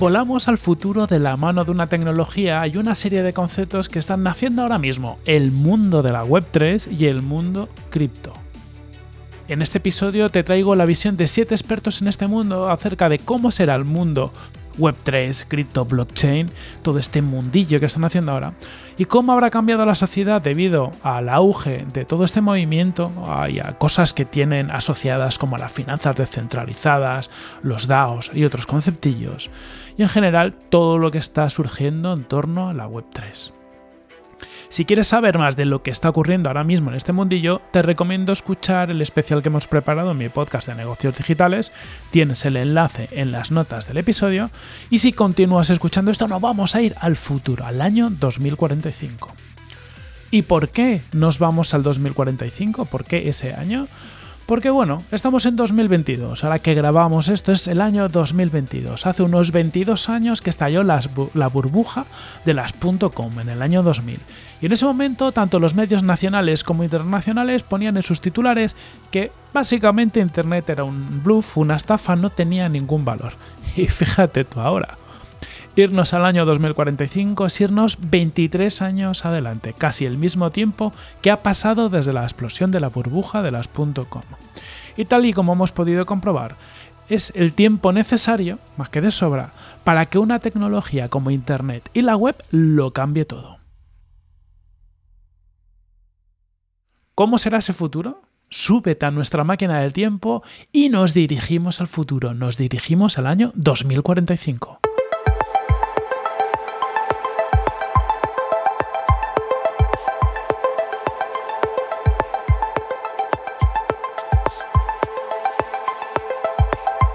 Volamos al futuro de la mano de una tecnología y una serie de conceptos que están naciendo ahora mismo, el mundo de la Web3 y el mundo cripto. En este episodio te traigo la visión de 7 expertos en este mundo acerca de cómo será el mundo Web3, cripto, blockchain, todo este mundillo que están haciendo ahora, y cómo habrá cambiado la sociedad debido al auge de todo este movimiento y a cosas que tienen asociadas como las finanzas descentralizadas, los DAOs y otros conceptillos, y en general todo lo que está surgiendo en torno a la Web3. Si quieres saber más de lo que está ocurriendo ahora mismo en este mundillo, te recomiendo escuchar el especial que hemos preparado en mi podcast de negocios digitales. Tienes el enlace en las notas del episodio. Y si continúas escuchando esto, nos vamos a ir al futuro, al año 2045. ¿Y por qué nos vamos al 2045? ¿Por qué ese año? Porque bueno, estamos en 2022, ahora que grabamos esto es el año 2022, hace unos 22 años que estalló la burbuja de las .com en el año 2000. Y en ese momento tanto los medios nacionales como internacionales ponían en sus titulares que básicamente Internet era un bluff, una estafa, no tenía ningún valor. Y fíjate tú ahora. Irnos al año 2045 es irnos 23 años adelante, casi el mismo tiempo que ha pasado desde la explosión de la burbuja de las .com. Y tal y como hemos podido comprobar, es el tiempo necesario, más que de sobra, para que una tecnología como Internet y la web lo cambie todo. ¿Cómo será ese futuro? Súbete a nuestra máquina del tiempo y nos dirigimos al futuro, nos dirigimos al año 2045.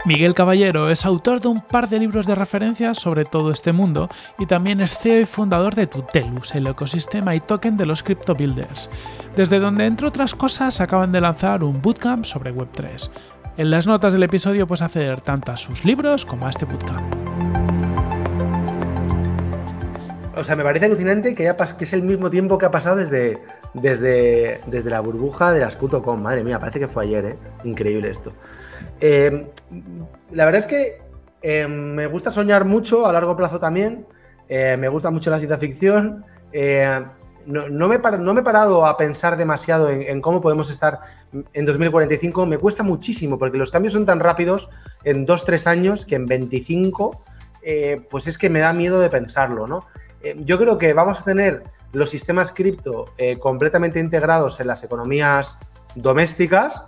Miguel Caballero es autor de un par de libros de referencias sobre todo este mundo y también es CEO y fundador de Tutelus, el ecosistema y token de los crypto builders, desde donde entre otras cosas acaban de lanzar un bootcamp sobre Web3. En las notas del episodio puedes hacer tanto a sus libros como a este bootcamp. O sea, me parece alucinante que, que es el mismo tiempo que ha pasado desde, desde, desde la burbuja de las .com. Madre mía, parece que fue ayer, ¿eh? Increíble esto. Eh, la verdad es que eh, me gusta soñar mucho a largo plazo también. Eh, me gusta mucho la ciencia ficción. No, me he parado a pensar demasiado en, cómo podemos estar en 2045. Me cuesta muchísimo porque los cambios son tan rápidos en 2-3 años que en 25, pues es que me da miedo de pensarlo. ¿no? yo creo que vamos a tener los sistemas cripto completamente integrados en las economías domésticas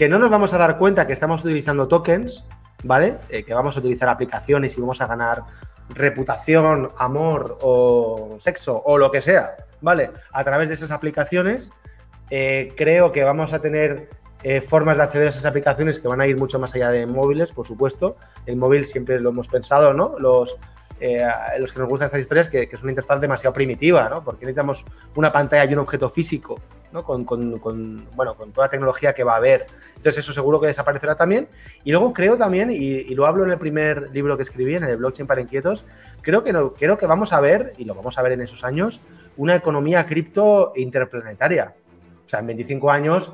que no nos vamos a dar cuenta que estamos utilizando tokens, ¿vale? Eh, que vamos a utilizar aplicaciones y vamos a ganar reputación, amor o sexo o lo que sea, ¿vale? A través de esas aplicaciones, eh, creo que vamos a tener eh, formas de acceder a esas aplicaciones que van a ir mucho más allá de móviles, por supuesto. El móvil siempre lo hemos pensado, ¿no? Los, los que nos gustan estas historias, que, que, es una interfaz demasiado primitiva, ¿no? Porque necesitamos una pantalla y un objeto físico con, bueno, con toda la tecnología que va a haber. Entonces eso seguro que desaparecerá también. Y luego creo también, y, lo hablo en el primer libro que escribí, en el blockchain para inquietos, creo que, no, creo que vamos a ver, y lo vamos a ver en esos años, una economía cripto interplanetaria. O sea, en 25 años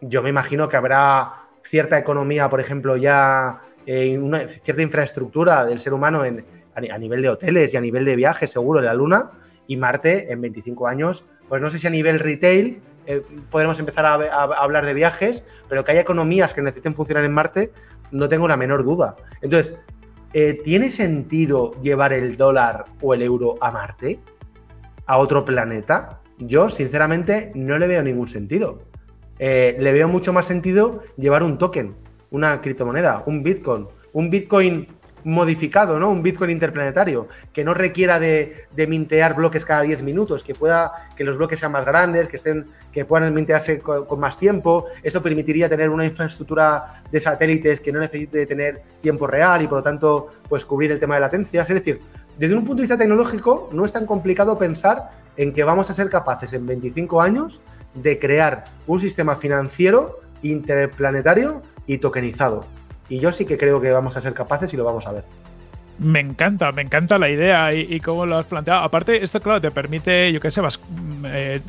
yo me imagino que habrá cierta economía, por ejemplo, ya en una cierta infraestructura del ser humano en, a, nivel de hoteles y a nivel de viajes, seguro, en la Luna, y Marte en 25 años pues no sé si a nivel retail eh, podremos empezar a, hablar de viajes, pero que haya economías que necesiten funcionar en Marte, no tengo la menor duda. Entonces, eh, ¿tiene sentido llevar el dólar o el euro a Marte? ¿A otro planeta? Yo, sinceramente, no le veo ningún sentido. Eh, le veo mucho más sentido llevar un token, una criptomoneda, un Bitcoin. Un Bitcoin modificado, ¿no? Un Bitcoin interplanetario, que no requiera de, mintear bloques cada 10 minutos, que pueda, que los bloques sean más grandes, que estén, que puedan mintearse con, más tiempo. Eso permitiría tener una infraestructura de satélites que no necesite tener tiempo real y por lo tanto, pues cubrir el tema de latencias. Es decir, desde un punto de vista tecnológico, no es tan complicado pensar en que vamos a ser capaces en 25 años de crear un sistema financiero interplanetario y tokenizado. Y yo sí que creo que vamos a ser capaces y lo vamos a ver. Me encanta, me encanta la idea y, cómo lo has planteado. Aparte, esto, claro, te permite, yo qué sé, vas, eh,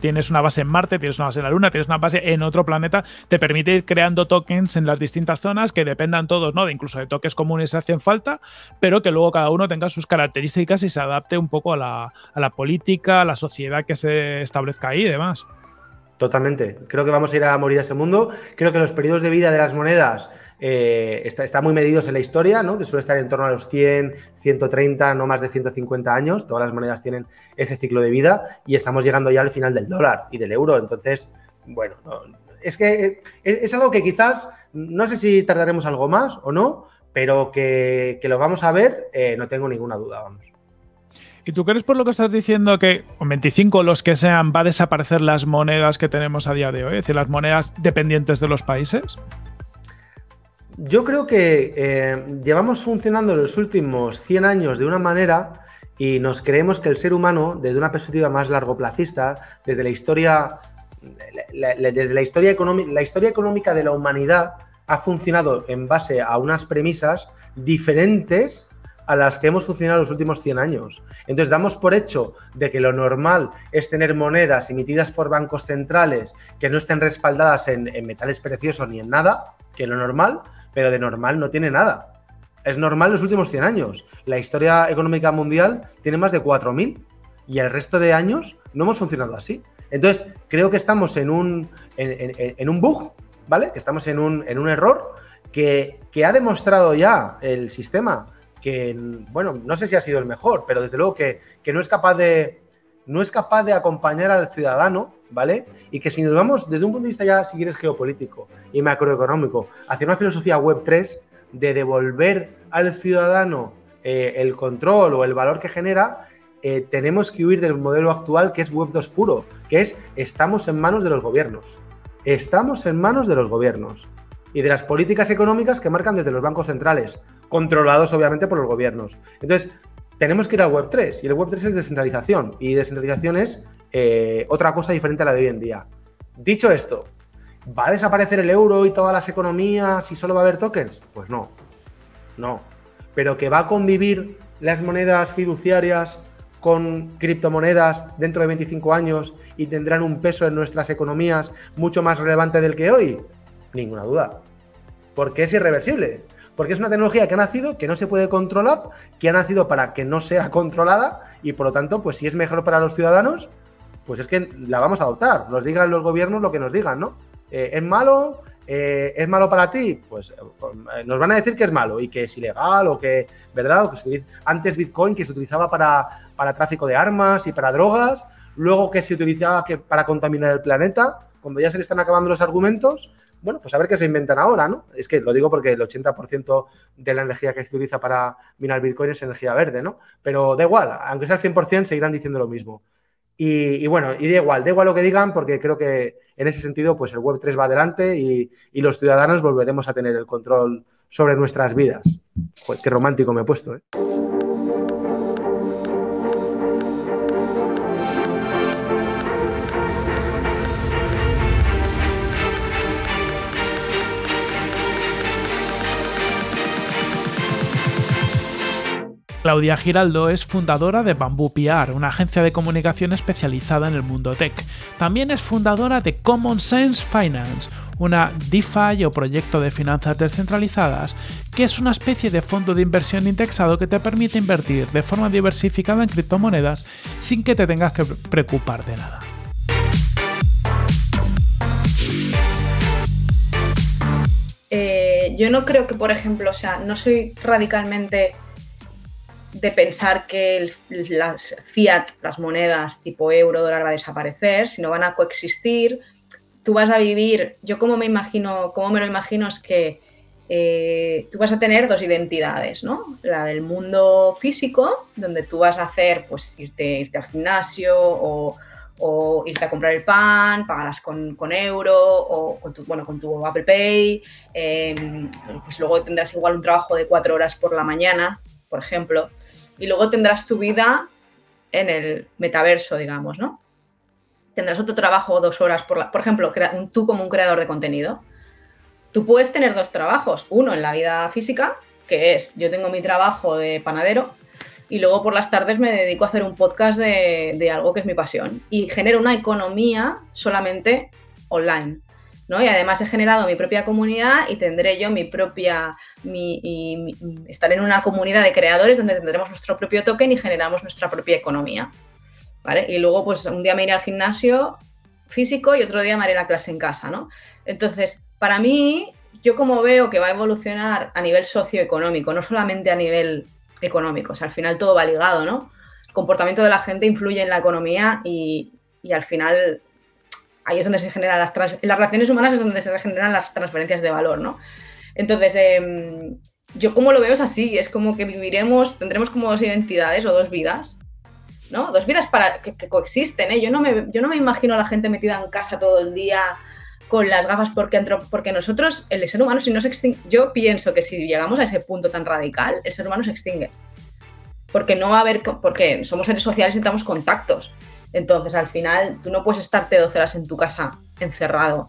tienes una base en Marte, tienes una base en la Luna, tienes una base en otro planeta, te permite ir creando tokens en las distintas zonas que dependan todos, ¿no? De incluso de tokens comunes si hacen falta, pero que luego cada uno tenga sus características y se adapte un poco a la, a la política, a la sociedad que se establezca ahí y demás. Totalmente. Creo que vamos a ir a morir a ese mundo. Creo que los periodos de vida de las monedas eh, está, muy medidos en la historia, ¿no? que suele estar en torno a los 100, 130, no más de 150 años. Todas las monedas tienen ese ciclo de vida y estamos llegando ya al final del dólar y del euro. Entonces, bueno, es que es, algo que quizás, no sé si tardaremos algo más o no, pero que, lo vamos a ver, eh, no tengo ninguna duda, vamos. ¿Y tú crees por lo que estás diciendo que con 25 los que sean va a desaparecer las monedas que tenemos a día de hoy? Es decir, las monedas dependientes de los países. Yo creo que eh, llevamos funcionando los últimos 100 años de una manera y nos creemos que el ser humano, desde una perspectiva más largoplacista, desde la historia, desde la historia, económica, la historia económica de la humanidad, ha funcionado en base a unas premisas diferentes a las que hemos funcionado los últimos 100 años. Entonces damos por hecho de que lo normal es tener monedas emitidas por bancos centrales que no estén respaldadas en, en metales preciosos ni en nada, que lo normal pero de normal no tiene nada. Es normal los últimos 100 años. La historia económica mundial tiene más de 4.000 y el resto de años no hemos funcionado así. Entonces, creo que estamos en un, en, un bug, ¿vale? Que estamos en un, en un error que, que, ha demostrado ya el sistema que, bueno, no sé si ha sido el mejor, pero desde luego que, que no es capaz de, no es capaz de acompañar al ciudadano, ¿vale? Y que si nos vamos desde un punto de vista ya, si quieres, geopolítico y macroeconómico, hacia una filosofía web 3 de devolver al ciudadano eh, el control o el valor que genera, eh, tenemos que huir del modelo actual que es web 2 puro, que es estamos en manos de los gobiernos. Estamos en manos de los gobiernos y de las políticas económicas que marcan desde los bancos centrales, controlados obviamente por los gobiernos. Entonces, tenemos que ir al Web 3 y el Web 3 es descentralización y descentralización es eh, otra cosa diferente a la de hoy en día. Dicho esto, ¿va a desaparecer el euro y todas las economías y solo va a haber tokens? Pues no, no. Pero que va a convivir las monedas fiduciarias con criptomonedas dentro de 25 años y tendrán un peso en nuestras economías mucho más relevante del que hoy? Ninguna duda. Porque es irreversible. Porque es una tecnología que ha nacido, que no se puede controlar, que ha nacido para que no sea controlada y por lo tanto, pues si es mejor para los ciudadanos, pues es que la vamos a adoptar. Nos digan los gobiernos lo que nos digan, ¿no? Eh, ¿Es malo? Eh, ¿Es malo para ti? Pues eh, nos van a decir que es malo y que es ilegal o que, ¿verdad? O que antes Bitcoin que se utilizaba para, para tráfico de armas y para drogas, luego que se utilizaba que, para contaminar el planeta, cuando ya se le están acabando los argumentos, bueno, pues a ver qué se inventan ahora, ¿no? Es que lo digo porque el 80% de la energía que se utiliza para minar Bitcoin es energía verde, ¿no? Pero da igual, aunque sea el 100%, seguirán diciendo lo mismo. Y, bueno, y da igual, da igual lo que digan, porque creo que en ese sentido, pues el Web3 va adelante y, y los ciudadanos volveremos a tener el control sobre nuestras vidas. Pues qué romántico me he puesto, ¿eh? Claudia Giraldo es fundadora de Bamboo PR, una agencia de comunicación especializada en el mundo tech. También es fundadora de Common Sense Finance, una DeFi o proyecto de finanzas descentralizadas, que es una especie de fondo de inversión indexado que te permite invertir de forma diversificada en criptomonedas sin que te tengas que preocupar de nada. Eh, yo no creo que, por ejemplo, o sea, no soy radicalmente de pensar que las fiat, las monedas tipo euro, dólar va a desaparecer, sino van a coexistir. Tú vas a vivir, yo como me imagino, como me lo imagino es que eh, tú vas a tener dos identidades, ¿no? La del mundo físico, donde tú vas a hacer, pues, irte, al gimnasio o, irte a comprar el pan, pagarás con, euro o con tu, bueno, con tu Apple Pay, em, pues luego tendrás igual un trabajo de cuatro horas por la mañana, por ejemplo, y luego tendrás tu vida en el metaverso, digamos, ¿no? Tendrás otro trabajo dos horas por la, por ejemplo, tú como un creador de contenido. Tú puedes tener dos trabajos, uno en la vida física que es, yo tengo mi trabajo de panadero y luego por las tardes me dedico a hacer un podcast de, algo que es mi pasión y genero una economía solamente online. Y además he generado mi propia comunidad y tendré yo mi propia, mi, estaré en una comunidad de creadores donde tendremos nuestro propio token y generamos nuestra propia economía. ¿vale? Y luego, pues un día me iré al gimnasio físico y otro día me haré la clase en casa, ¿no? Entonces, para mí, yo como veo que va a evolucionar a nivel socioeconómico, no solamente a nivel económico, o sea, al final todo va ligado, ¿no? El comportamiento de la gente influye en la economía y, al final ahí es donde se generan las relaciones humanas es donde se generan las transferencias de valor, ¿no? Entonces, em, yo como lo veo es así, es como que viviremos, tendremos como dos identidades o dos vidas, ¿no? Dos vidas para que, coexisten, ¿eh? Yo no, me, yo no me imagino a la gente metida en casa todo el día con las gafas porque, porque nosotros, el ser humano, si no se extingue, yo pienso que si llegamos a ese punto tan radical, el ser humano se extingue. Porque no va a haber, porque somos seres sociales y necesitamos contactos. Entonces, al final, tú no puedes estarte 12 horas en tu casa encerrado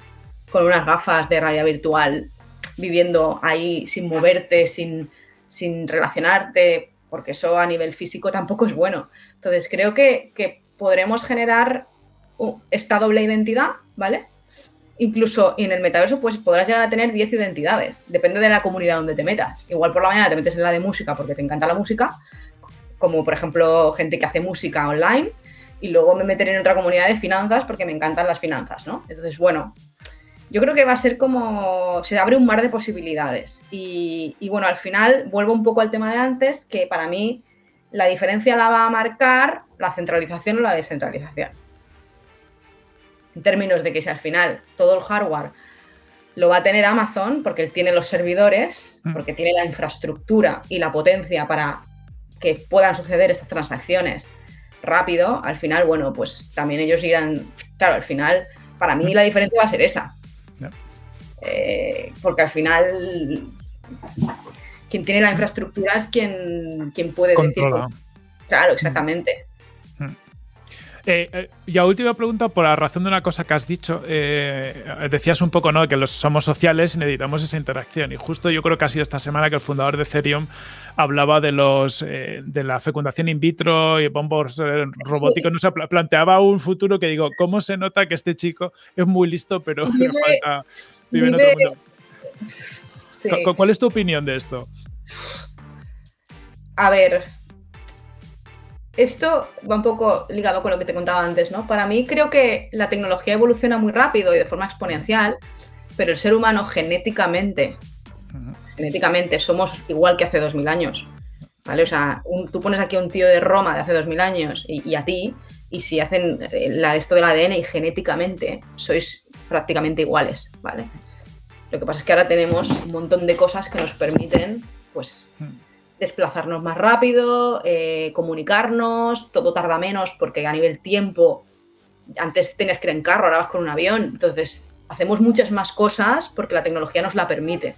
con unas gafas de realidad virtual, viviendo ahí sin moverte, sin, sin relacionarte, porque eso a nivel físico tampoco es bueno. Entonces, creo que, que podremos generar esta doble identidad, ¿vale? Incluso en el metaverso pues podrás llegar a tener 10 identidades, depende de la comunidad donde te metas. Igual por la mañana te metes en la de música porque te encanta la música, como por ejemplo gente que hace música online, y luego me meteré en otra comunidad de finanzas porque me encantan las finanzas, ¿no? Entonces, bueno, yo creo que va a ser como, se abre un mar de posibilidades. Y, y bueno, al final vuelvo un poco al tema de antes, que para mí la diferencia la va a marcar la centralización o la descentralización en términos de que si al final todo el hardware lo va a tener Amazon, porque él tiene los servidores, mm. porque tiene la infraestructura y la potencia para que puedan suceder estas transacciones rápido, al final, bueno, pues también ellos irán, claro, al final, para mí la diferencia va a ser esa. Eh, porque al final, quien tiene la infraestructura es quien, quien puede decir. Claro, exactamente. Eh, eh, y a última pregunta, por la razón de una cosa que has dicho, eh, decías un poco ¿no? que los somos sociales y necesitamos esa interacción. Y justo yo creo que ha sido esta semana que el fundador de Ethereum hablaba de los de la fecundación in vitro y bombos robóticos. No se planteaba un futuro que digo, ¿cómo se nota que este chico es muy listo, pero le falta vivir en otro mundo? ¿Cuál es tu opinión de esto? A ver, esto va un poco ligado con lo que te contaba antes, ¿no? Para mí creo que la tecnología evoluciona muy rápido y de forma exponencial, pero el ser humano genéticamente, genéticamente somos igual que hace 2000 años, ¿vale? O sea, tú pones aquí a un tío de Roma de hace 2000 años y, a ti, y si hacen eh, la, esto del ADN y genéticamente sois prácticamente iguales, ¿vale? Lo que pasa es que ahora tenemos un montón de cosas que nos permiten, pues, desplazarnos más rápido, eh, comunicarnos, todo tarda menos porque a nivel tiempo, antes tenías que ir en carro, ahora vas con un avión, entonces hacemos muchas más cosas porque la tecnología nos la permite,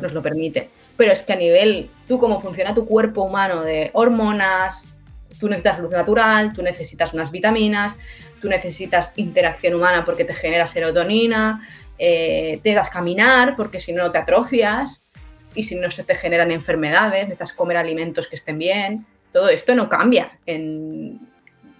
nos lo permite. Pero es que a nivel, tú cómo funciona tu cuerpo humano de hormonas, tú necesitas luz natural, tú necesitas unas vitaminas, tú necesitas interacción humana porque te genera serotonina, eh, te das caminar porque si no te atrofias, y si no se te generan enfermedades, necesitas comer alimentos que estén bien. Todo esto no cambia en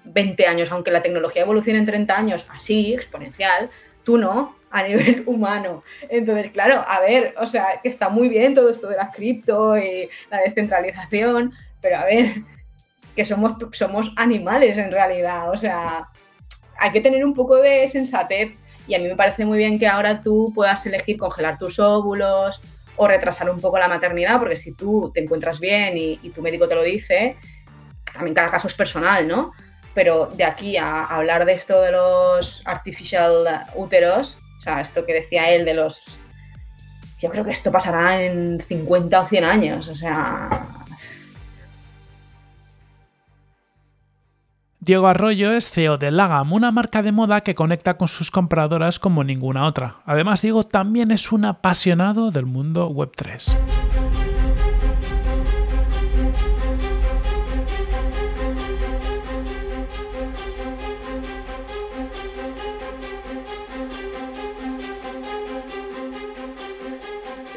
20 años, aunque la tecnología evolucione en 30 años, así, exponencial, tú no, a nivel humano. Entonces, claro, a ver, o sea, que está muy bien todo esto de la cripto y la descentralización, pero a ver, que somos, somos animales en realidad, o sea, hay que tener un poco de sensatez y a mí me parece muy bien que ahora tú puedas elegir congelar tus óvulos o retrasar un poco la maternidad, porque si tú te encuentras bien y, tu médico te lo dice, también cada caso es personal, ¿no? Pero de aquí a, hablar de esto de los artificial úteros, o sea, esto que decía él de los... Yo creo que esto pasará en 50 o 100 años, o sea, Diego Arroyo es CEO de Lagam, una marca de moda que conecta con sus compradoras como ninguna otra. Además, Diego también es un apasionado del mundo Web3.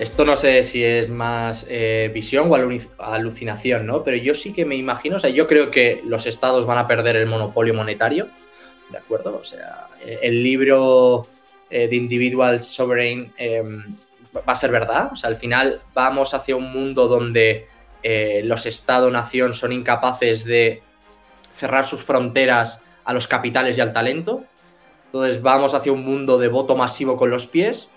Esto no sé si es más eh, visión o alucinación, ¿no? Pero yo sí que me imagino, o sea, yo creo que los estados van a perder el monopolio monetario, ¿de acuerdo? O sea, el libro de Individual Sovereign em, va a ser verdad, o sea, al final vamos hacia un mundo donde los estados-nación son incapaces de cerrar sus fronteras a los capitales y al talento. Entonces vamos hacia un mundo de voto masivo con los pies,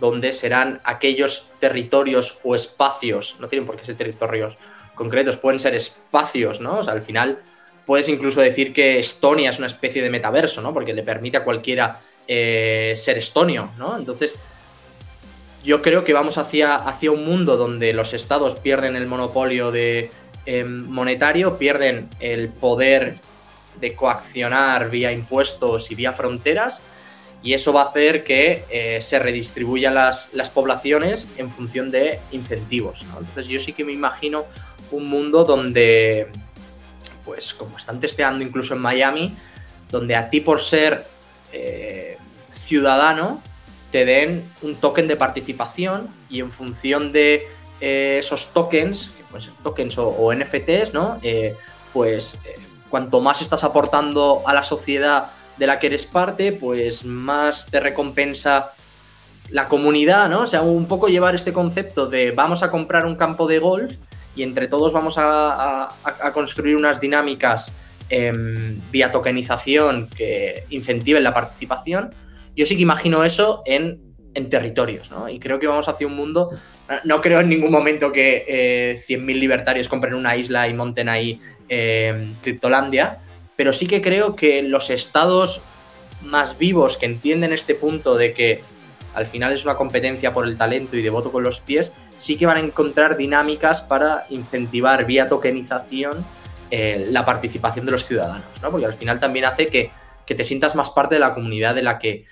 donde serán aquellos territorios o espacios, no tienen por qué ser territorios concretos, pueden ser espacios, ¿no? O sea, al final puedes incluso decir que Estonia es una especie de metaverso, ¿no? Porque le permite a cualquiera eh, ser estonio, ¿no? Entonces, yo creo que vamos hacia, hacia un mundo donde los estados pierden el monopolio de, em, monetario, pierden el poder de coaccionar vía impuestos y vía fronteras y eso va a hacer que eh, se redistribuyan las, poblaciones en función de incentivos. Entonces yo sí que me imagino un mundo donde, pues como están testeando incluso en Miami, donde a ti por ser eh, ciudadano te den un token de participación y en función de eh, esos tokens, que pueden ser tokens o, NFTs, ¿no? pues cuanto más estás aportando a la sociedad de la que eres parte, pues más te recompensa la comunidad, ¿no? O sea, un poco llevar este concepto de vamos a comprar un campo de golf y entre todos vamos a, construir unas dinámicas em, vía tokenización que incentiven la participación. Yo sí que imagino eso en, territorios, ¿no? Y creo que vamos hacia un mundo. No creo en ningún momento que eh, 100.000 libertarios compren una isla y monten ahí eh, Criptolandia, pero sí que creo que los estados más vivos que entienden este punto de que al final es una competencia por el talento y de voto con los pies, sí que van a encontrar dinámicas para incentivar vía tokenización eh, la participación de los ciudadanos, ¿no? Porque al final también hace que, te sientas más parte de la comunidad de la que,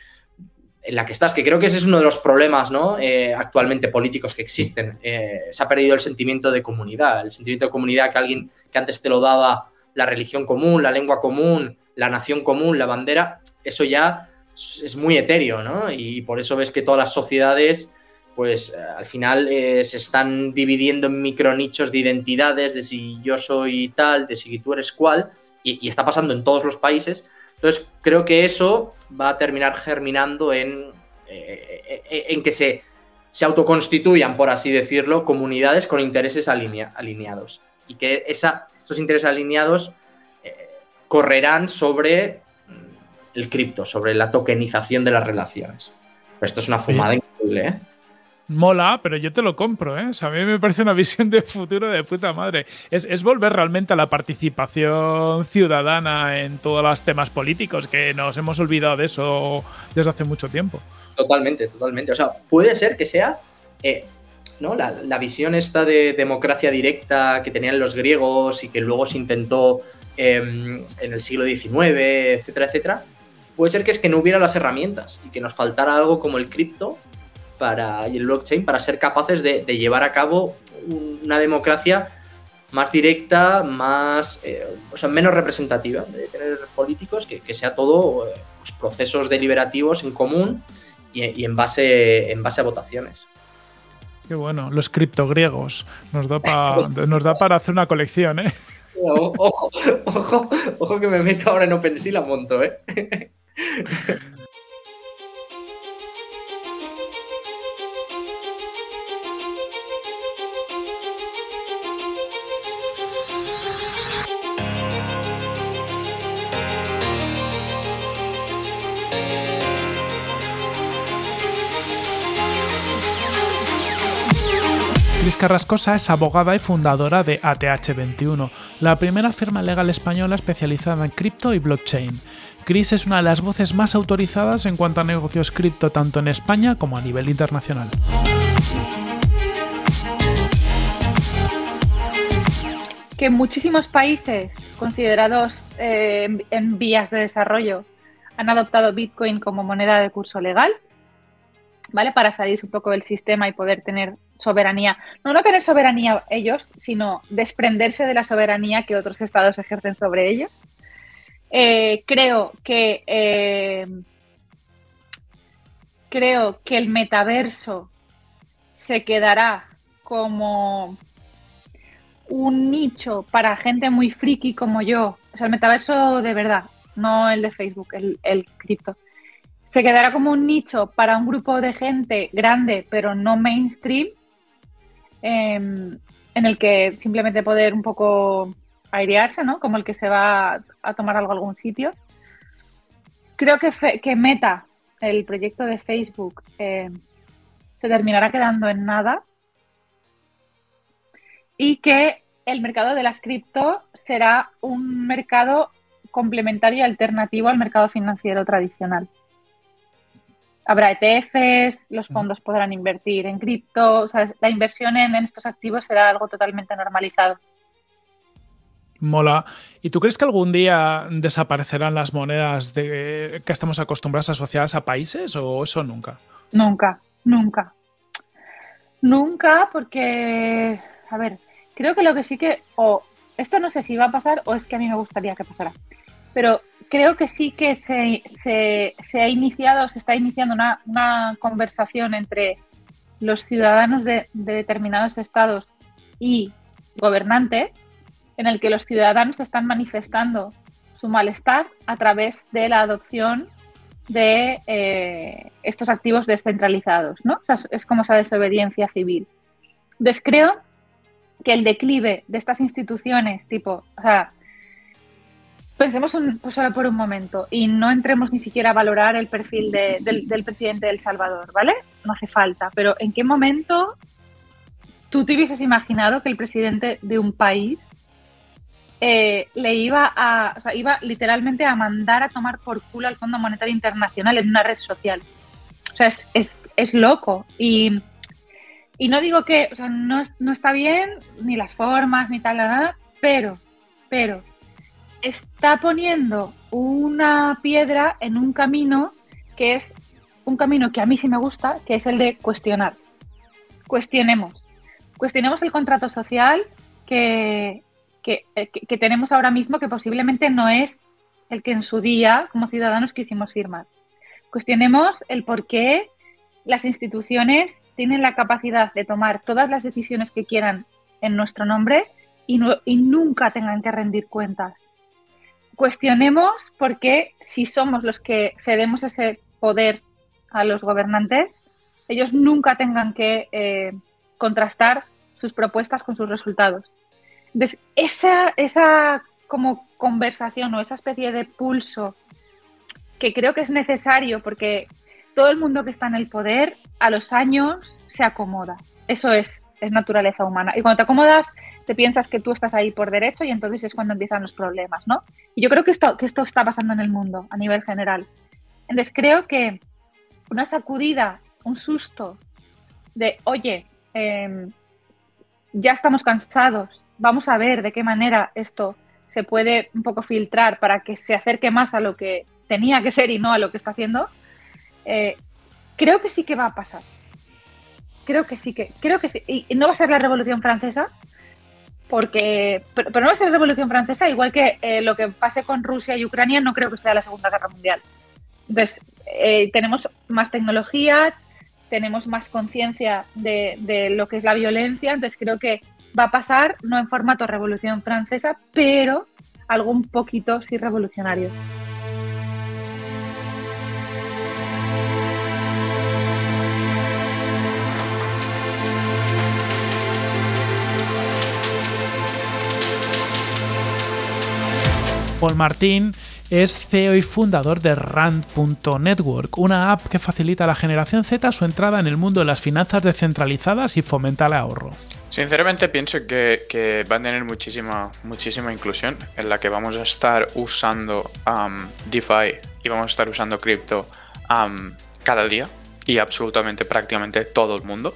en la que estás, que creo que ese es uno de los problemas ¿no? Eh, actualmente políticos que existen. se ha perdido el sentimiento de comunidad, el sentimiento de comunidad que alguien que antes te lo daba la religión común, la lengua común, la nación común, la bandera, eso ya es muy etéreo, ¿no? Y por eso ves que todas las sociedades, pues eh, al final eh, se están dividiendo en micronichos de identidades, de si yo soy tal, de si tú eres cual, y, está pasando en todos los países. Entonces creo que eso va a terminar germinando en, eh, en que se, se autoconstituyan, por así decirlo, comunidades con intereses alineados y que esos intereses alineados eh, correrán sobre mm, el cripto, sobre la tokenización de las relaciones. esto es una fumada increíble, ¿eh? Mola, pero yo te lo compro, ¿eh? a mí me parece una visión de futuro de puta madre. Es, volver realmente a la participación ciudadana en todos los temas políticos, que nos hemos olvidado de eso desde hace mucho tiempo. Totalmente, totalmente. O sea, puede ser que sea eh, ¿no? La, visión esta de democracia directa que tenían los griegos y que luego se intentó em, en el siglo XIX, etcétera, etcétera, puede ser que es que no hubiera las herramientas y que nos faltara algo como el cripto para, y el blockchain para ser capaces de, llevar a cabo una democracia más directa, más, eh, o sea, menos representativa, de tener políticos, que, sea todo eh, pues, procesos deliberativos en común y, y en, base, en base a votaciones. Qué bueno, los criptogriegos. Nos da, nos da para hacer una colección, ¿eh? Ojo, ojo, ojo que me meto ahora en OpenSea la monto, ¿eh? Cris Carrascosa es abogada y fundadora de ATH21, la primera firma legal española especializada en cripto y blockchain. Cris es una de las voces más autorizadas en cuanto a negocios cripto tanto en España como a nivel internacional. Que muchísimos países considerados eh, en vías de desarrollo han adoptado Bitcoin como moneda de curso legal, ¿vale? Para salir un poco del sistema y poder tener soberanía, no no tener soberanía ellos, sino desprenderse de la soberanía que otros estados ejercen sobre ellos. Eh, creo que eh, creo que el metaverso se quedará como un nicho para gente muy friki como yo, o sea, el metaverso de verdad, no el de Facebook, el, el cripto, se quedará como un nicho para un grupo de gente grande, pero no mainstream, em, en el que simplemente poder un poco airearse, ¿no? Como el que se va a tomar algo a algún sitio. Creo que, que Meta, el proyecto de Facebook, em, se terminará quedando en nada y que el mercado de las cripto será un mercado complementario y alternativo al mercado financiero tradicional. Habrá ETFs, los fondos podrán invertir en cripto, o sea, la inversión en, estos activos será algo totalmente normalizado. Mola. ¿Y tú crees que algún día desaparecerán las monedas de, que estamos acostumbrados asociadas a países o eso nunca? Nunca, nunca. Nunca, porque, a ver, creo que lo que sí que, o esto no sé si va a pasar o es que a mí me gustaría que pasara, pero creo que sí que se, ha iniciado, se está iniciando una, conversación entre los ciudadanos de, determinados estados y gobernantes, en el que los ciudadanos están manifestando su malestar a través de la adopción de eh, estos activos descentralizados, ¿no? es como esa desobediencia civil. Entonces creo que el declive de estas instituciones, tipo, o sea, pensemos pues solo por un momento y no entremos ni siquiera a valorar el perfil del, presidente de Salvador, ¿vale? No hace falta, pero ¿en qué momento tú te hubieses imaginado que el presidente de un país eh, le iba a, o sea, iba literalmente a mandar a tomar por culo al Fondo Monetario Internacional en una red social? O sea, es, es, es loco y y no digo que o sea, no, no, está bien, ni las formas, ni tal, nada, pero, pero está poniendo una piedra en un camino que es un camino que a mí sí me gusta, que es el de cuestionar. Cuestionemos. Cuestionemos el contrato social que, que, que tenemos ahora mismo, que posiblemente no es el que en su día, como ciudadanos, quisimos firmar. Cuestionemos el por qué las instituciones tienen la capacidad de tomar todas las decisiones que quieran en nuestro nombre y, nunca tengan que rendir cuentas. Cuestionemos por qué si somos los que cedemos ese poder a los gobernantes, ellos nunca tengan que eh, contrastar sus propuestas con sus resultados. Entonces, esa, esa como conversación o esa especie de pulso que creo que es necesario porque todo el mundo que está en el poder a los años se acomoda. Eso es, es naturaleza humana. Y cuando te acomodas, te piensas que tú estás ahí por derecho y entonces es cuando empiezan los problemas, ¿no? Y yo creo que esto, que esto está pasando en el mundo a nivel general. Entonces creo que una sacudida, un susto de, oye, em, ya estamos cansados, vamos a ver de qué manera esto se puede un poco filtrar para que se acerque más a lo que tenía que ser y no a lo que está haciendo, eh, creo que sí que va a pasar. Creo que sí que, creo que sí. Y no va a ser la Revolución Francesa, porque, pero, no va a ser la Revolución Francesa, igual que eh, lo que pase con Rusia y Ucrania, no creo que sea la Segunda Guerra Mundial. Entonces, eh, tenemos más tecnología, tenemos más conciencia de, de, lo que es la violencia, entonces creo que va a pasar, no en formato Revolución Francesa, pero algo un poquito sí revolucionario. Paul Martín es CEO y fundador de Rand.network, una app que facilita a la generación Z su entrada en el mundo de las finanzas descentralizadas y fomenta el ahorro. Sinceramente pienso que, va a tener muchísima, muchísima inclusión en la que vamos a estar usando um, DeFi y vamos a estar usando cripto um, cada día y absolutamente prácticamente todo el mundo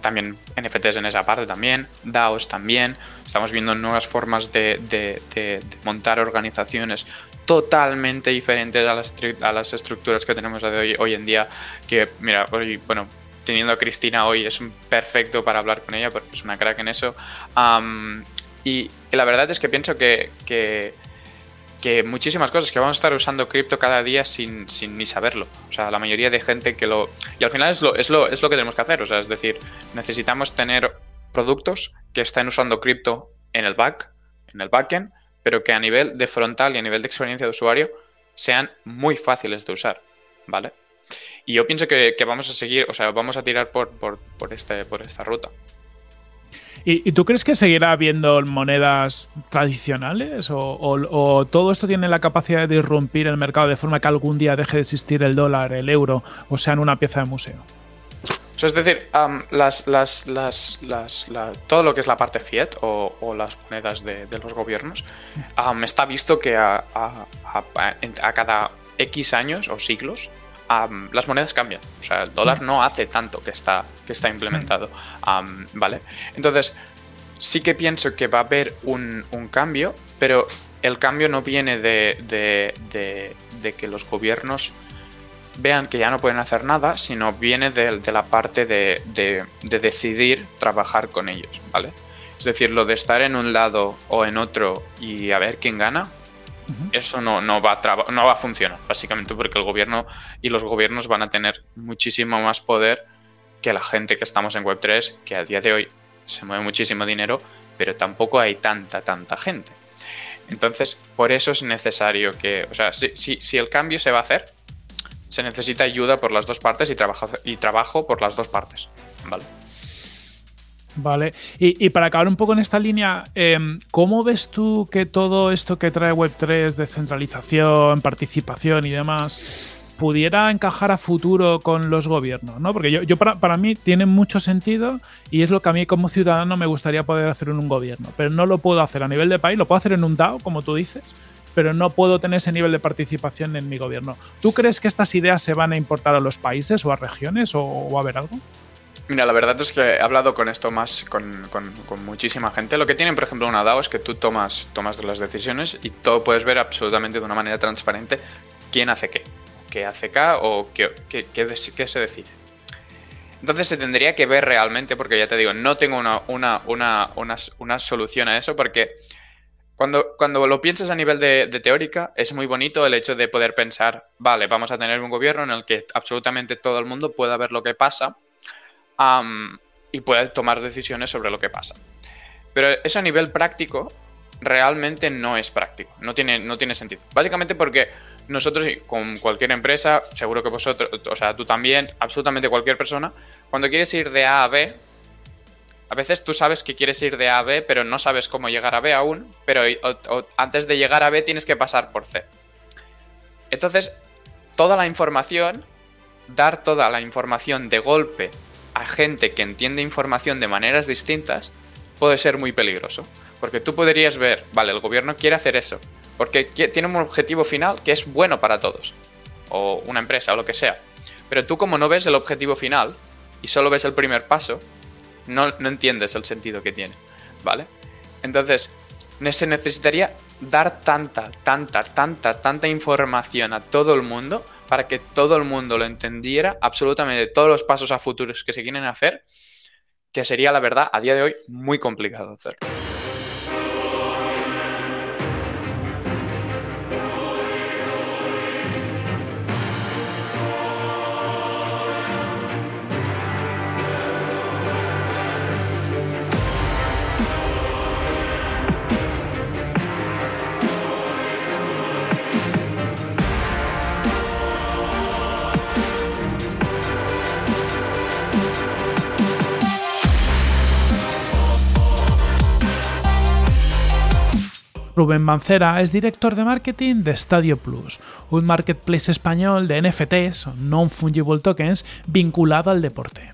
también NFTs en esa parte también, DAOs también. Estamos viendo nuevas formas de, montar organizaciones totalmente diferentes a las, a las estructuras que tenemos hoy, hoy en día. Que, mira, hoy, bueno, teniendo a Cristina hoy es perfecto para hablar con ella porque es una crack en eso. y, la verdad es que pienso que, que muchísimas cosas, que vamos a estar usando cripto cada día sin, sin, ni saberlo. O sea, la mayoría de gente que lo... Y al final es lo, es, lo, es lo que tenemos que hacer. O sea, es decir, necesitamos tener productos que estén usando cripto en el back, en el backend, pero que a nivel de frontal y a nivel de experiencia de usuario sean muy fáciles de usar, ¿vale? Y yo pienso que, vamos a seguir, o sea, vamos a tirar por, por, este, por esta ruta. ¿Y, tú crees que seguirá habiendo monedas tradicionales? O, todo esto tiene la capacidad de irrumpir el mercado de forma que algún día deje de existir el dólar, el euro, o sean una pieza de museo? es decir, las, las, todo lo que es la parte fiat o, las monedas de, los gobiernos, está visto que a, cada X años o siglos las monedas cambian. O sea, el dólar no hace tanto que está, que está implementado. ¿Vale? Entonces, sí que pienso que va a haber un, cambio, pero el cambio no viene de, de que los gobiernos vean que ya no pueden hacer nada, sino viene de, la parte de, decidir trabajar con ellos, ¿vale? Es decir, lo de estar en un lado o en otro y a ver quién gana, eso no, no, va a no va funcionar, básicamente porque el gobierno y los gobiernos van a tener muchísimo más poder que la gente que estamos en Web3, que a día de hoy se mueve muchísimo dinero, pero tampoco hay tanta, tanta gente. Entonces, por eso es necesario que, o sea, si, si el cambio se va a hacer, se necesita ayuda por las dos partes y trabajo, y trabajo por las dos partes. Vale. Vale, y, para acabar un poco en esta línea, em, ¿cómo ves tú que todo esto que trae Web3, descentralización, participación y demás, pudiera encajar a futuro con los gobiernos? ¿no? Porque yo, para, para, mí tiene mucho sentido y es lo que a mí como ciudadano me gustaría poder hacer en un gobierno, pero no lo puedo hacer a nivel de país, lo puedo hacer en un DAO, como tú dices, pero no puedo tener ese nivel de participación en mi gobierno. ¿Tú crees que estas ideas se van a importar a los países o a regiones o, va a haber algo? Mira, la verdad es que he hablado con esto más con, muchísima gente. Lo que tienen, por ejemplo, una DAO es que tú tomas, tomas las decisiones y todo puedes ver absolutamente de una manera transparente quién hace qué, qué hace acá o qué, qué, qué, se decide. Entonces se tendría que ver realmente, porque ya te digo, no tengo una, una, una, una solución a eso, porque cuando, cuando lo piensas a nivel de, teórica, es muy bonito el hecho de poder pensar, vale, vamos a tener un gobierno en el que absolutamente todo el mundo pueda ver lo que pasa y pueda tomar decisiones sobre lo que pasa. Pero eso a nivel práctico realmente no es práctico, no tiene, no tiene sentido. Básicamente porque nosotros, con cualquier empresa, seguro que vosotros, o sea, tú también, absolutamente cualquier persona, cuando quieres ir de A a B, a veces tú sabes que quieres ir de A a B, pero no sabes cómo llegar a B aún, pero antes de llegar a B tienes que pasar por C. Entonces, toda la información, dar toda la información de golpe a gente que entiende información de maneras distintas, puede ser muy peligroso. Porque tú podrías ver, vale, el gobierno quiere hacer eso, porque tiene un objetivo final que es bueno para todos, o una empresa o lo que sea. Pero tú como no ves el objetivo final y solo ves el primer paso, no, entiendes el sentido que tiene, ¿vale? Entonces, se necesitaría dar tanta, tanta, tanta, tanta información a todo el mundo para que todo el mundo lo entendiera, absolutamente todos los pasos a futuros que se quieren hacer, que sería, la verdad, a día de hoy muy complicado hacerlo. Rubén Mancera es director de marketing de Stadio Plus, un marketplace español de NFTs, non-fungible tokens, vinculado al deporte.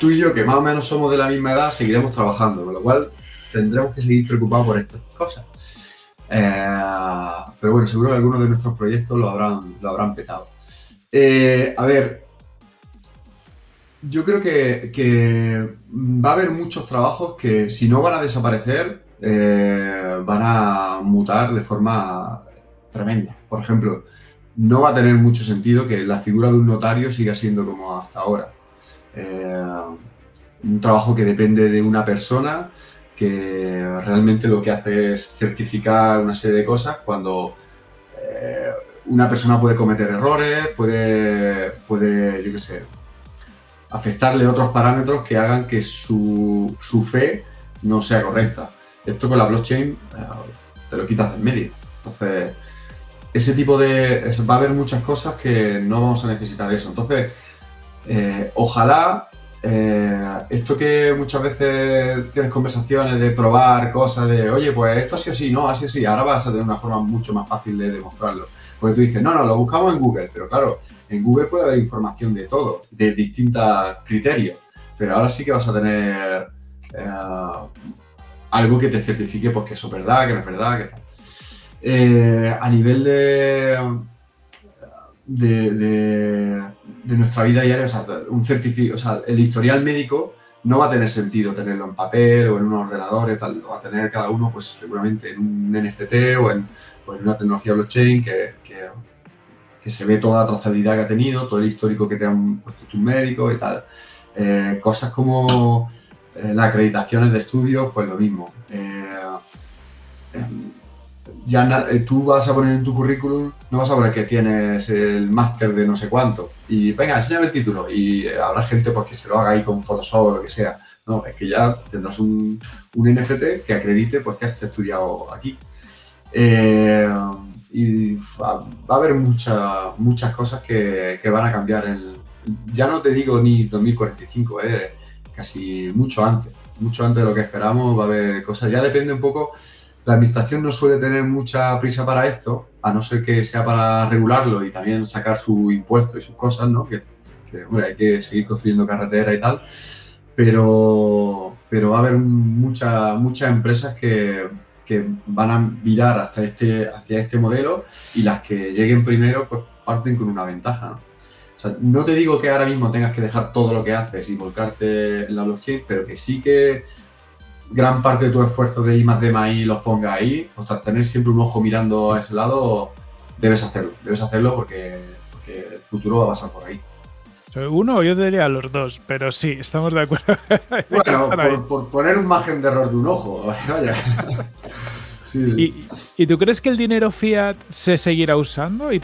Tú y yo, que más o menos somos de la misma edad, seguiremos trabajando, con lo cual tendremos que seguir preocupados por estas cosas. Eh, pero bueno, seguro que algunos de nuestros proyectos lo habrán, lo habrán petado. Eh, a ver, yo creo que, va a haber muchos trabajos que si no van a desaparecer, eh, van a mutar de forma tremenda. Por ejemplo, no va a tener mucho sentido que la figura de un notario siga siendo como hasta ahora. Eh, un trabajo que depende de una persona que realmente lo que hace es certificar una serie de cosas cuando eh, una persona puede cometer errores, puede, puede yo qué sé, afectarle otros parámetros que hagan que su, su fe no sea correcta. Esto con la blockchain eh, te lo quitas del medio. Entonces, ese tipo de... Va a haber muchas cosas que no vamos a necesitar eso. Entonces, eh, ojalá eh, esto que muchas veces tienes conversaciones de probar cosas de, oye, pues esto así así, no, así así, ahora vas a tener una forma mucho más fácil de demostrarlo. Porque tú dices, no, no, lo buscamos en Google, pero claro, en Google puede haber información de todo, de distintos criterios, pero ahora sí que vas a tener algo que te certifique pues, que eso es verdad, que no es verdad, que tal. Eh, a nivel de, de, de- nuestra vida diaria, o sea, un o sea, el historial médico no va a tener sentido tenerlo en papel o en un ordenador y tal, lo va a tener cada uno pues seguramente en un NFT o en, o en una tecnología blockchain que, que, que se ve toda la trazabilidad que ha tenido, todo el histórico que te han puesto tus médicos y tal. Eh, cosas como eh, las acreditaciones de estudios, pues lo mismo. Eh, em, ya eh, tú vas a poner en tu currículum, no vas a poner que tienes el máster de no sé cuánto. Y venga, enséñame el título. Y habrá gente pues, que se lo haga ahí con Photoshop o lo que sea. No, es que ya tendrás un, un NFT que acredite pues, que has estudiado aquí. Y va a haber mucha- muchas cosas que, que van a cambiar. En, ya no te digo ni 2045, eh, casi mucho antes. Mucho antes de lo que esperamos va a haber cosas. Ya depende un poco la administración no suele tener mucha prisa para esto, a no ser que sea para regularlo y también sacar su impuesto y sus cosas, ¿no? Que, hay que seguir construyendo carretera y tal. Pero, pero va a haber muchas muchas empresas que, que van a virar hasta este, hacia este modelo y las que lleguen primero pues parten con una ventaja, ¿no? Sea, no te digo que ahora mismo tengas que dejar todo lo que haces y volcarte en la blockchain, pero que sí que gran parte de tu esfuerzo de I más D más I los ponga ahí, o sea, tener siempre un ojo mirando a ese lado, debes hacerlo. Debes hacerlo porque, porque el futuro va a pasar por ahí. Uno, yo te diría los dos, pero sí, estamos de acuerdo. Bueno, por, por poner un margen de error de un ojo, vaya. Sí, sí. ¿Y, y tú crees que el dinero fiat se seguirá usando y,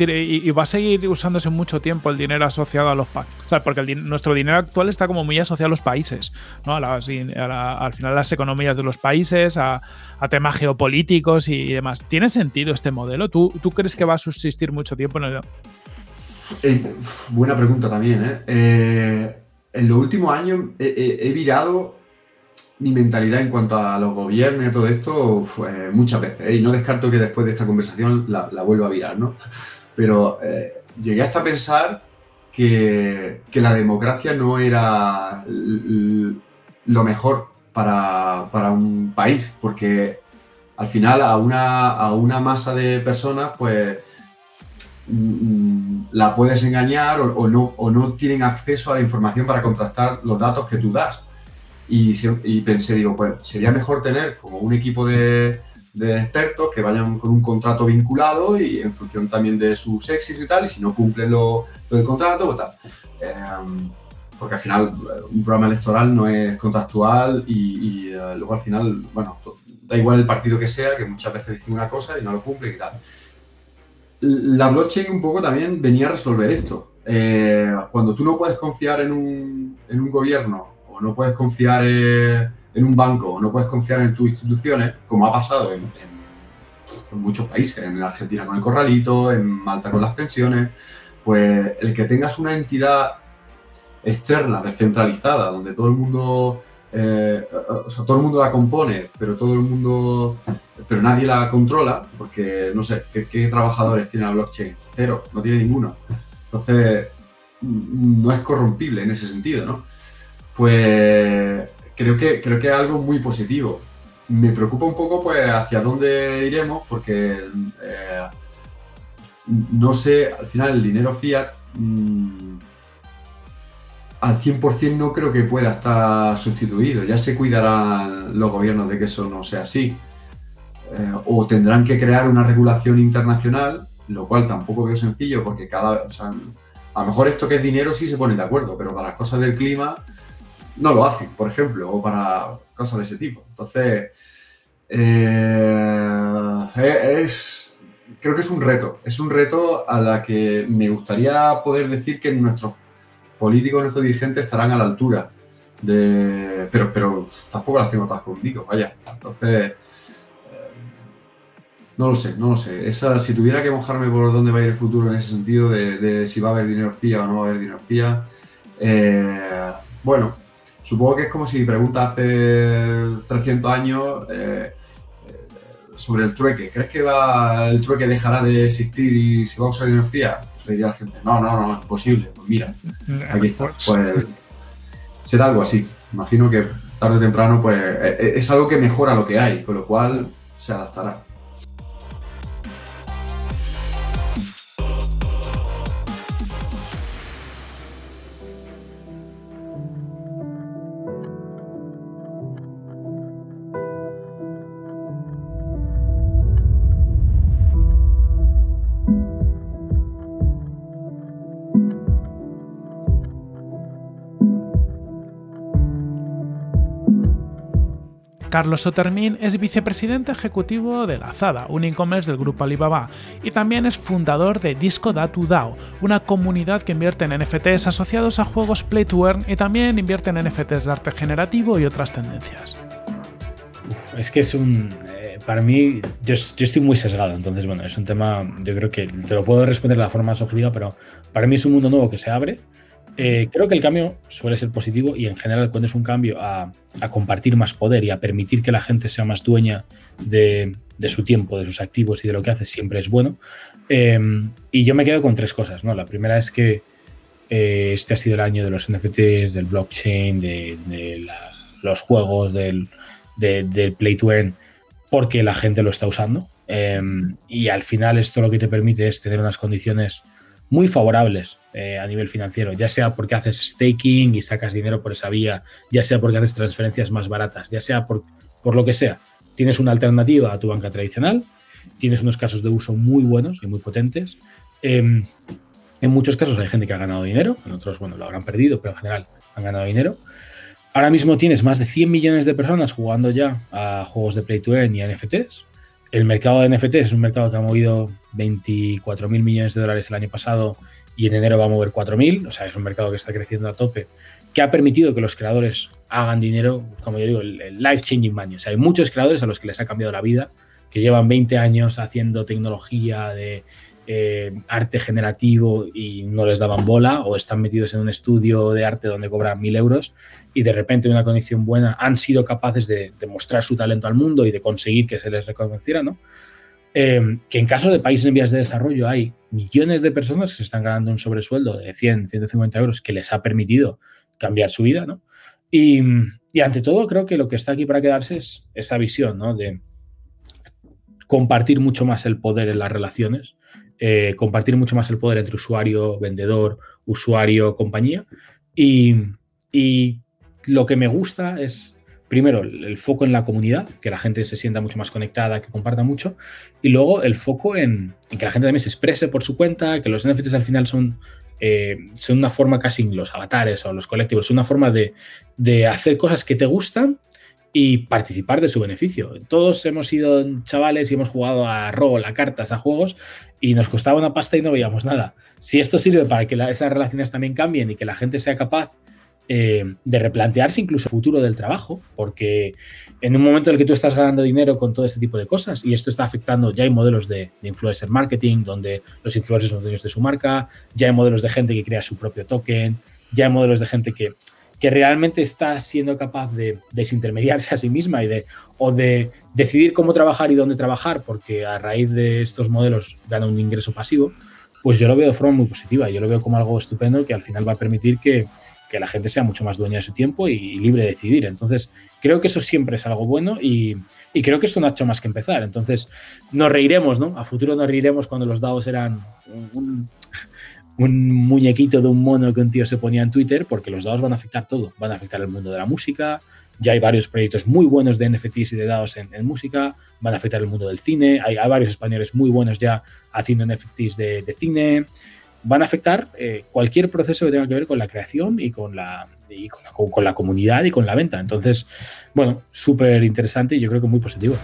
va a seguir usándose mucho tiempo el dinero asociado a los países? O sea, porque nuestro dinero actual está como muy asociado a los países, ¿no? A a las economías de los países, a, temas geopolíticos y, demás. ¿Tiene sentido este modelo? ¿Tú, ¿Tú crees que va a subsistir mucho tiempo en el... Eh, buena pregunta también, ¿eh? Eh, en los últimos años he, he- he virado mi mentalidad en cuanto a los gobiernos y todo esto uf, eh, muchas veces, ¿eh? Y no descarto que después de esta conversación la, vuelva a virar, ¿no? Pero eh, llegué hasta pensar que, que la democracia no era lo mejor para, para un país, porque al final a una, a una masa de personas, pues mm, la puedes engañar o, o no, o no tienen acceso a la información para contrastar los datos que tú das. Y, y pensé, digo, pues sería mejor tener como un equipo de, de expertos que vayan con un contrato vinculado y en función también de sus éxitos y tal, y si no cumplen lo, lo del contrato, pues tal. Em, porque al final eh, un programa electoral no es contractual y, y, eh, luego al final, bueno, da igual el partido que sea, que muchas veces dicen una cosa y no lo cumplen y tal. La blockchain un poco también venía a resolver esto. Eh, cuando tú no puedes confiar en un, en un gobierno no puedes confiar eh, en un banco o no puedes confiar en tus instituciones, como ha pasado en muchos países, en Argentina con el corralito, en Malta con las pensiones, pues el que tengas una entidad externa, descentralizada, donde todo el mundo, eh, o sea, todo el mundo la compone, pero todo el mundo, pero nadie la controla, porque no sé, ¿qué, qué trabajadores tiene la blockchain? Cero, no tiene ninguno. Entonces, mm, no es corrompible en ese sentido, ¿no? Pues creo que, creo que es algo muy positivo. Me preocupa un poco, pues, hacia dónde iremos, porque eh, no sé, al final el dinero fiat mm, al 100% no creo que pueda estar sustituido. Ya se cuidarán los gobiernos de que eso no sea así. Eh, o tendrán que crear una regulación internacional, lo cual tampoco veo sencillo porque cada... o a lo mejor esto que es dinero sí se ponen de acuerdo, pero para las cosas del clima no lo hacen, por ejemplo, o para cosas de ese tipo. Entonces, eh, es, creo que es un reto. Es un reto a la que me gustaría poder decir que nuestros políticos, nuestros dirigentes estarán a la altura. De, pero, pero tampoco las tengo todas conmigo, vaya. Entonces, no lo sé, no lo sé. Esa, si tuviera que mojarme por dónde va a ir el futuro en ese sentido, de, si va a haber dinero fía o no va a haber dinero fía, eh, bueno, supongo que es como si preguntas hace 300 años eh, sobre el trueque. ¿Crees que va, el trueque dejará de existir y se va a usar dinero fía? Te diría la gente, no, no, no, es imposible. Pues mira, aquí está. Pues será algo así. Imagino que tarde o temprano pues eh, es algo que mejora lo que hay, con lo cual se adaptará. Carlos Sotermin es vicepresidente ejecutivo de la Zada, un e-commerce del grupo Alibaba, y también es fundador de Disco Datu DAO, una comunidad que invierte en NFTs asociados a juegos Play to Earn y también invierte en NFTs de arte generativo y otras tendencias. es que es un. Eh, para mí, yo, yo, estoy muy sesgado, entonces, bueno, es un tema. Yo creo que te lo puedo responder de la forma más objetiva, pero para mí es un mundo nuevo que se abre eh, creo que el cambio suele ser positivo y en general cuando es un cambio a, compartir más poder y a permitir que la gente sea más dueña de, su tiempo, de sus activos y de lo que hace, siempre es bueno. Em, y yo me quedo con tres cosas. ¿no? La primera es que eh, este ha sido el año de los NFTs, del blockchain, de, los juegos, del, del, Play to Earn, porque la gente lo está usando. Em, y al final esto lo que te permite es tener unas condiciones muy favorables eh, a nivel financiero, ya sea porque haces staking y sacas dinero por esa vía, ya sea porque haces transferencias más baratas, ya sea por, por lo que sea. Tienes una alternativa a tu banca tradicional, tienes unos casos de uso muy buenos y muy potentes. Em, en muchos casos hay gente que ha ganado dinero, en otros, bueno, lo habrán perdido, pero en general han ganado dinero. Ahora mismo tienes más de 100 millones de personas jugando ya a juegos de Play to Earn y NFTs. El mercado de NFTs es un mercado que ha movido 24 mil millones de dólares el año pasado y en enero va a mover 4 mil, o sea, es un mercado que está creciendo a tope, que ha permitido que los creadores hagan dinero, como yo digo, el, life changing money. O sea, hay muchos creadores a los que les ha cambiado la vida, que llevan 20 años haciendo tecnología de eh, arte generativo y no les daban bola, o están metidos en un estudio de arte donde cobran mil euros y de repente en una condición buena han sido capaces de demostrar su talento al mundo y de conseguir que se les reconociera, ¿no? Em, que en caso de países en vías de desarrollo hay millones de personas que se están ganando un sobresueldo de 100, 150 euros que les ha permitido cambiar su vida, ¿no? Y, ante todo creo que lo que está aquí para quedarse es esa visión, ¿no? De compartir mucho más el poder en las relaciones, eh, compartir mucho más el poder entre usuario, vendedor, usuario, compañía. Y, y lo que me gusta es primero, el foco en la comunidad, que la gente se sienta mucho más conectada, que comparta mucho, y luego el foco en, que la gente también se exprese por su cuenta, que los NFTs al final son, eh, son una forma casi, los avatares o los colectivos, son una forma de, hacer cosas que te gustan y participar de su beneficio. Todos hemos sido chavales y hemos jugado a rol, a cartas, a juegos y nos costaba una pasta y no veíamos nada. Si esto sirve para que esas relaciones también cambien y que la gente sea capaz eh, de replantearse incluso el futuro del trabajo, porque en un momento en el que tú estás ganando dinero con todo este tipo de cosas y esto está afectando, ya hay modelos de, influencer marketing donde los influencers son dueños de su marca, ya hay modelos de gente que crea su propio token, ya hay modelos de gente que, que realmente está siendo capaz de desintermediarse a sí misma y de, o de decidir cómo trabajar y dónde trabajar, porque a raíz de estos modelos gana un ingreso pasivo, pues yo lo veo de forma muy positiva, yo lo veo como algo estupendo que al final va a permitir que, que la gente sea mucho más dueña de su tiempo y, libre de decidir. Entonces, creo que eso siempre es algo bueno y, creo que esto no ha hecho más que empezar. Entonces, nos reiremos, ¿no? A futuro nos reiremos cuando los dados eran un, muñequito de un mono que un tío se ponía en Twitter, porque los dados van a afectar todo. Van a afectar el mundo de la música. Ya hay varios proyectos muy buenos de NFTs y de dados en, música. Van a afectar el mundo del cine. Hay, varios españoles muy buenos ya haciendo NFTs de, cine van a afectar eh, cualquier proceso que tenga que ver con la creación y con la, con la, comunidad y con la venta. Entonces, bueno, súper interesante y yo creo que muy positivo.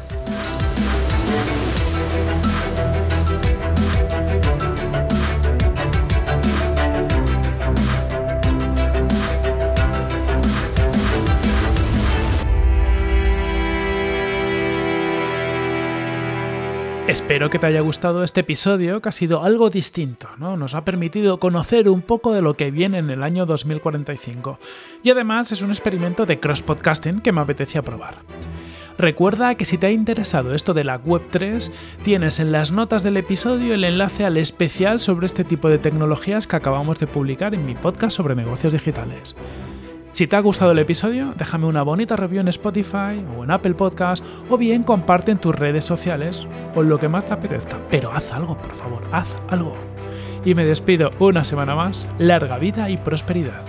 Espero que te haya gustado este episodio, que ha sido algo distinto, ¿no? Nos ha permitido conocer un poco de lo que viene en el año 2045. Y además es un experimento de cross-podcasting que me apetecía probar. Recuerda que si te ha interesado esto de la Web3, tienes en las notas del episodio el enlace al especial sobre este tipo de tecnologías que acabamos de publicar en mi podcast sobre negocios digitales. Si te ha gustado el episodio, déjame una bonita review en Spotify o en Apple Podcast o bien comparte en tus redes sociales o lo que más te apetezca. Pero haz algo, por favor, haz algo. Y me despido una semana más. Larga vida y prosperidad.